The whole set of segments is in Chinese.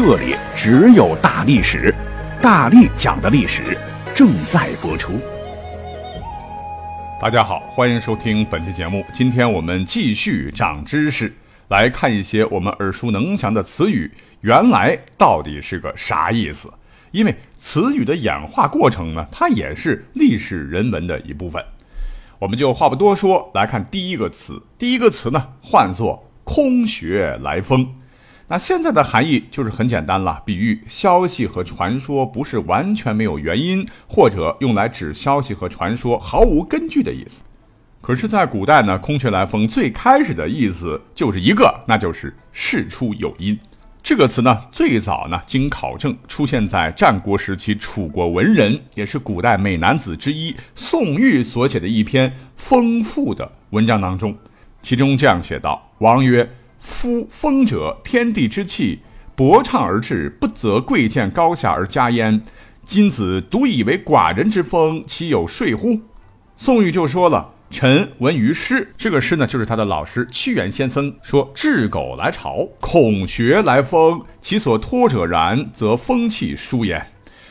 这里只有大历史，大力讲的历史正在播出。大家好，欢迎收听本期节目。今天我们继续长知识，来看一些我们耳熟能详的词语，原来到底是个啥意思？因为词语的演化过程呢，它也是历史人文的一部分。我们就话不多说，来看第一个词。第一个词呢，唤作“空穴来风”。那现在的含义就是很简单了，比喻消息和传说不是完全没有原因，或者用来指消息和传说毫无根据的意思。可是，在古代呢，空穴来风最开始的意思就是一个，那就是事出有因。这个词呢，最早呢，经考证出现在战国时期楚国文人，也是古代美男子之一宋玉所写的一篇丰富的文章当中，其中这样写道：“王曰。”夫风者，天地之气，博畅而至，不择贵贱高下而加焉。今子独以为寡人之风，岂有说乎？宋玉就说了：“臣闻于诗，这个诗呢，就是他的老师屈原先生说：‘雉狗来巢，孔穴来风，其所托者然，则风气疏焉。’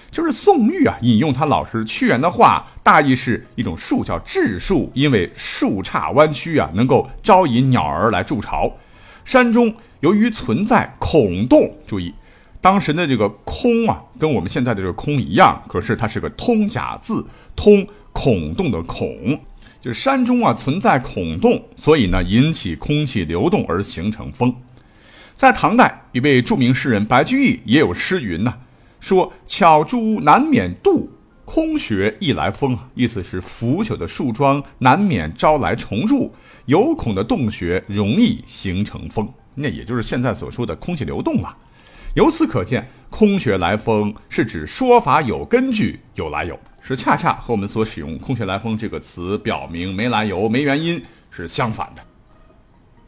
就是宋玉啊，引用他老师屈原的话，大意是一种树叫雉树，因为树杈弯曲啊，能够招引鸟儿来筑巢。”山中由于存在孔洞，注意，当时的这个空啊，跟我们现在的这个空一样，可是它是个通假字，通孔洞的孔，就是山中啊存在孔洞，所以呢引起空气流动而形成风。在唐代，一位著名诗人白居易也有诗云呐，说巧珠难免度，空穴易来风，意思是腐朽的树桩难免招来虫蛀。有孔的洞穴容易形成风，那也就是现在所说的空气流动了。由此可见，空穴来风是指说法有根据、有来由，是恰恰和我们所使用“空穴来风”这个词表明没来由、没原因是相反的。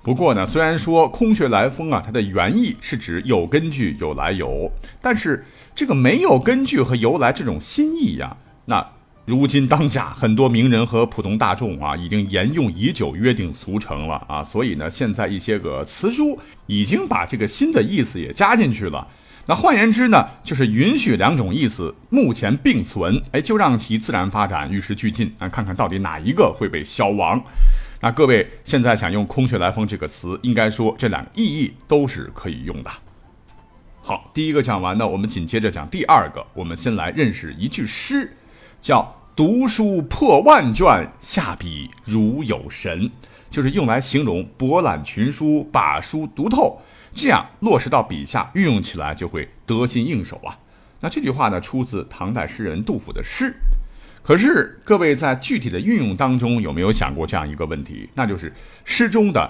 不过呢，虽然说“空穴来风”啊，它的原意是指有根据、有来由，但是这个没有根据和由来这种新意呀，那。如今当下很多名人和普通大众啊，已经沿用已久、约定俗成了啊，所以呢，现在一些个词书已经把这个新的意思也加进去了。那换言之呢，就是允许两种意思目前并存，哎，就让其自然发展，与时俱进啊，看看到底哪一个会被消亡。那各位现在想用“空穴来风”这个词，应该说这两个意义都是可以用的。好，第一个讲完呢，我们紧接着讲第二个。我们先来认识一句诗，叫。读书破万卷，下笔如有神，就是用来形容博览群书，把书读透，这样落实到笔下，运用起来就会得心应手啊。那这句话呢，出自唐代诗人杜甫的诗。可是各位在具体的运用当中，有没有想过这样一个问题？那就是诗中的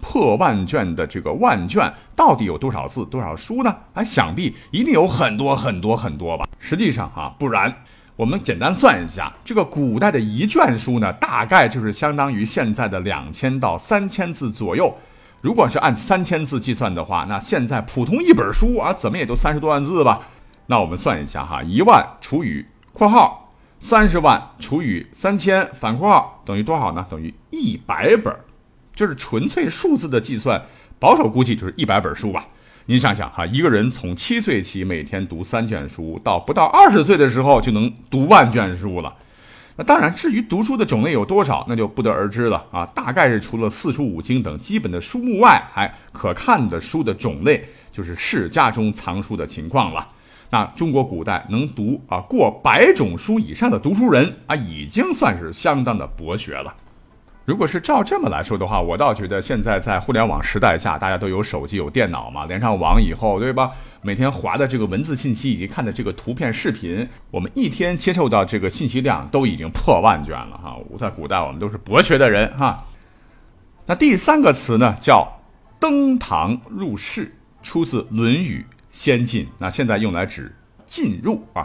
破万卷的这个万卷到底有多少字、多少书呢？哎，想必一定有很多很多很多吧。实际上哈，不然。我们简单算一下，这个古代的一卷书呢，大概就是相当于现在的两千到三千字左右。如果是按三千字计算的话，那现在普通一本书啊，怎么也都三十多万字吧？那我们算一下哈，一万除以括号三十万除以三千反括号等于多少呢？等于一百本，就是纯粹数字的计算，保守估计就是一百本书吧。您想想哈，一个人从七岁起每天读三卷书，到不到二十岁的时候就能读万卷书了。那当然，至于读书的种类有多少，那就不得而知了啊。大概是除了四书五经等基本的书目外，还可看的书的种类，就是世家中藏书的情况了。那中国古代能读啊过百种书以上的读书人啊，已经算是相当的博学了。如果是照这么来说的话，我倒觉得现在在互联网时代下，大家都有手机、有电脑嘛，连上网以后，对吧？每天划的这个文字信息以及看的这个图片、视频，我们一天接受到这个信息量都已经破万卷了哈。在古代，我们都是博学的人哈。那第三个词呢，叫登堂入室，出自《论语·先进。那现在用来指进入啊。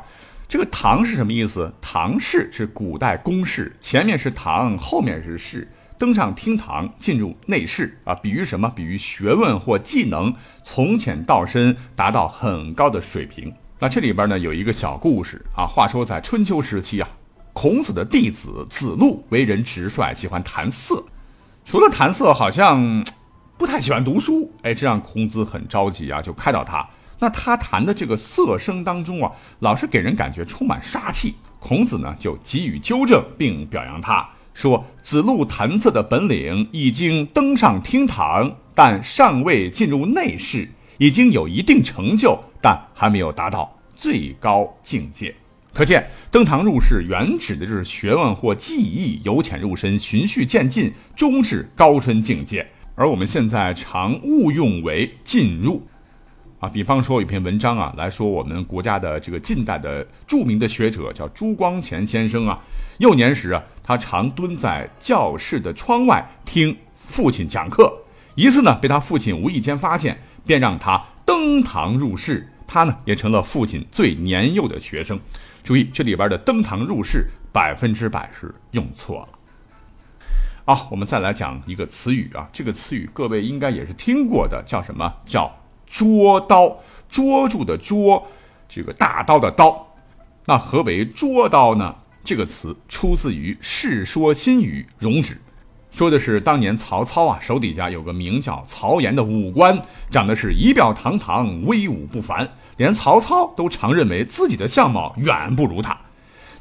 这个堂是什么意思？堂室是古代宫室，前面是堂，后面是室。登上厅堂，进入内室啊，比喻什么？比喻学问或技能从浅到深，达到很高的水平。那这里边呢有一个小故事啊。话说在春秋时期啊，孔子的弟子子路为人直率，喜欢谈色。除了谈色，好像不太喜欢读书。哎，这让孔子很着急啊，就开导他。那他谈的这个色声当中啊，老是给人感觉充满杀气。孔子呢就给予纠正，并表扬他。说子路弹瑟的本领已经登上厅堂，但尚未进入内室，已经有一定成就，但还没有达到最高境界。可见登堂入室原指的就是学问或技艺由浅入深，循序渐进，终至高深境界。而我们现在常误用为进入。啊，比方说有篇文章啊，来说我们国家的这个近代的著名的学者叫朱光潜先生啊，幼年时啊，他常蹲在教室的窗外听父亲讲课。一次呢，被他父亲无意间发现，便让他登堂入室，他呢也成了父亲最年幼的学生。注意这里边的登堂入室百分之百是用错了。好，我们再来讲一个词语啊，这个词语各位应该也是听过的，叫什么叫？捉刀，捉住的捉，这个大刀的刀。那何为捉刀呢？这个词出自于《世说新语·容止》，说的是当年曹操啊，手底下有个名叫曹岩的武官，长得是仪表堂堂，威武不凡，连曹操都常认为自己的相貌远不如他。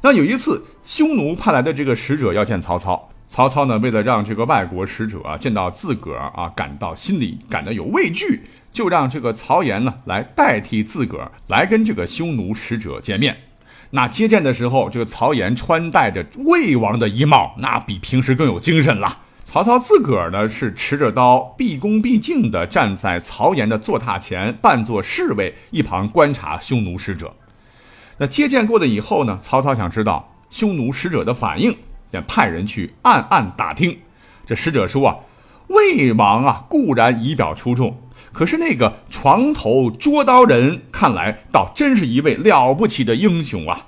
那有一次，匈奴派来的这个使者要见曹操，曹操呢，为了让这个外国使者啊见到自个儿啊，感到心里感到有畏惧。就让这个曹岩呢来代替自个儿来跟这个匈奴使者见面。那接见的时候，这个曹岩穿戴着魏王的衣帽，那比平时更有精神了。曹操自个儿呢是持着刀，毕恭毕敬地站在曹岩的坐榻前，扮作侍卫，一旁观察匈奴使者。那接见过了以后呢，曹操想知道匈奴使者的反应，便派人去暗暗打听。这使者说啊，魏王啊固然仪表出众。可是那个床头捉刀人，看来倒真是一位了不起的英雄啊！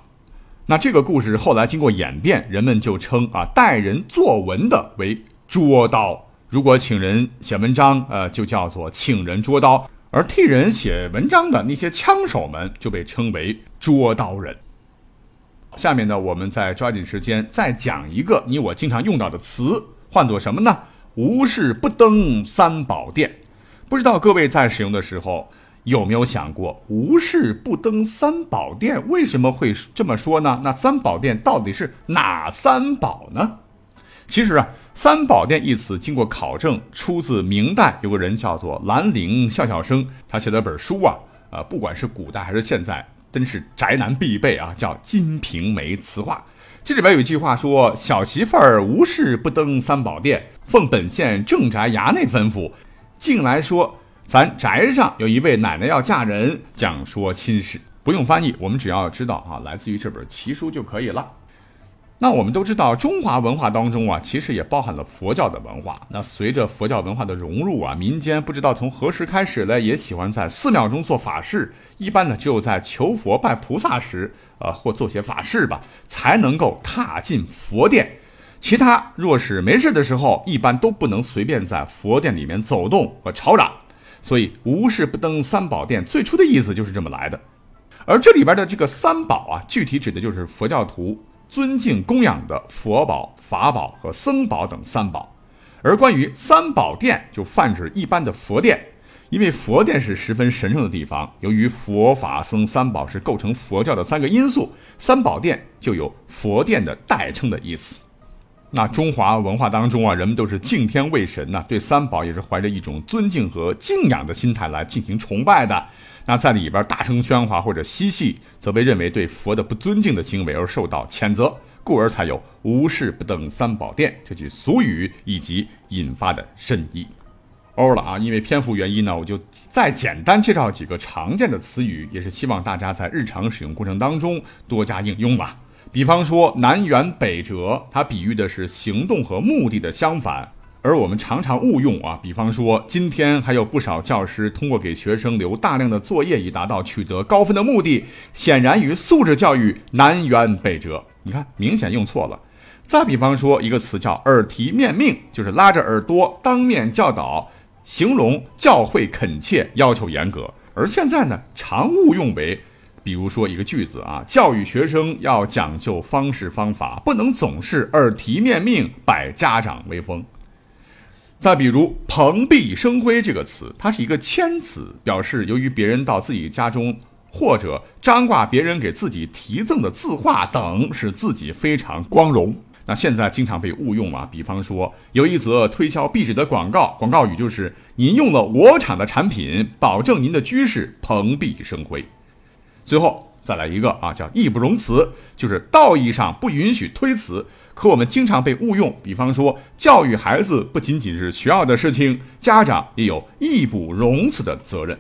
那这个故事后来经过演变，人们就称啊带人作文的为捉刀；如果请人写文章，呃，就叫做请人捉刀；而替人写文章的那些枪手们，就被称为捉刀人。下面呢，我们再抓紧时间再讲一个你我经常用到的词，唤作什么呢？无事不登三宝殿。不知道各位在使用的时候有没有想过，无事不登三宝殿，为什么会这么说呢？那三宝殿到底是哪三宝呢？其实啊，三宝殿一词经过考证，出自明代有个人叫做兰陵笑笑生，他写了本书啊，呃，不管是古代还是现在，真是宅男必备啊，叫《金瓶梅词话》。这里边有一句话说：“小媳妇儿无事不登三宝殿，奉本县正宅衙内吩咐。”进来说，咱宅上有一位奶奶要嫁人，讲说亲事，不用翻译，我们只要知道啊，来自于这本奇书就可以了。那我们都知道，中华文化当中啊，其实也包含了佛教的文化。那随着佛教文化的融入啊，民间不知道从何时开始呢，也喜欢在寺庙中做法事。一般呢，只有在求佛拜菩萨时，呃，或做些法事吧，才能够踏进佛殿。其他若是没事的时候，一般都不能随便在佛殿里面走动和吵嚷，所以无事不登三宝殿。最初的意思就是这么来的。而这里边的这个三宝啊，具体指的就是佛教徒尊敬供养的佛宝、法宝和僧宝等三宝。而关于三宝殿，就泛指一般的佛殿，因为佛殿是十分神圣的地方。由于佛法僧三宝是构成佛教的三个因素，三宝殿就有佛殿的代称的意思。那中华文化当中啊，人们都是敬天畏神呐，对三宝也是怀着一种尊敬和敬仰的心态来进行崇拜的。那在里边大声喧哗或者嬉戏，则被认为对佛的不尊敬的行为而受到谴责，故而才有“无事不登三宝殿”这句俗语以及引发的深意。欧了啊，因为篇幅原因呢，我就再简单介绍几个常见的词语，也是希望大家在日常使用过程当中多加应用吧。比方说南辕北辙，它比喻的是行动和目的的相反。而我们常常误用啊，比方说，今天还有不少教师通过给学生留大量的作业，以达到取得高分的目的，显然与素质教育南辕北辙。你看，明显用错了。再比方说，一个词叫“耳提面命”，就是拉着耳朵当面教导，形容教诲恳切，要求严格。而现在呢，常误用为，比如说一个句子啊，教育学生要讲究方式方法，不能总是耳提面命，摆家长威风。再比如“蓬荜生辉”这个词，它是一个谦词，表示由于别人到自己家中，或者张挂别人给自己题赠的字画等，使自己非常光荣。那现在经常被误用啊，比方说有一则推销壁纸的广告，广告语就是“您用了我厂的产品，保证您的居室蓬荜生辉”。最后再来一个啊，叫“义不容辞”，就是道义上不允许推辞。可我们经常被误用，比方说教育孩子不仅仅是学校的事情，家长也有义不容辞的责任。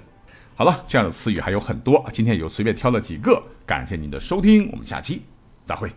好了，这样的词语还有很多，今天就随便挑了几个。感谢您的收听，我们下期再会。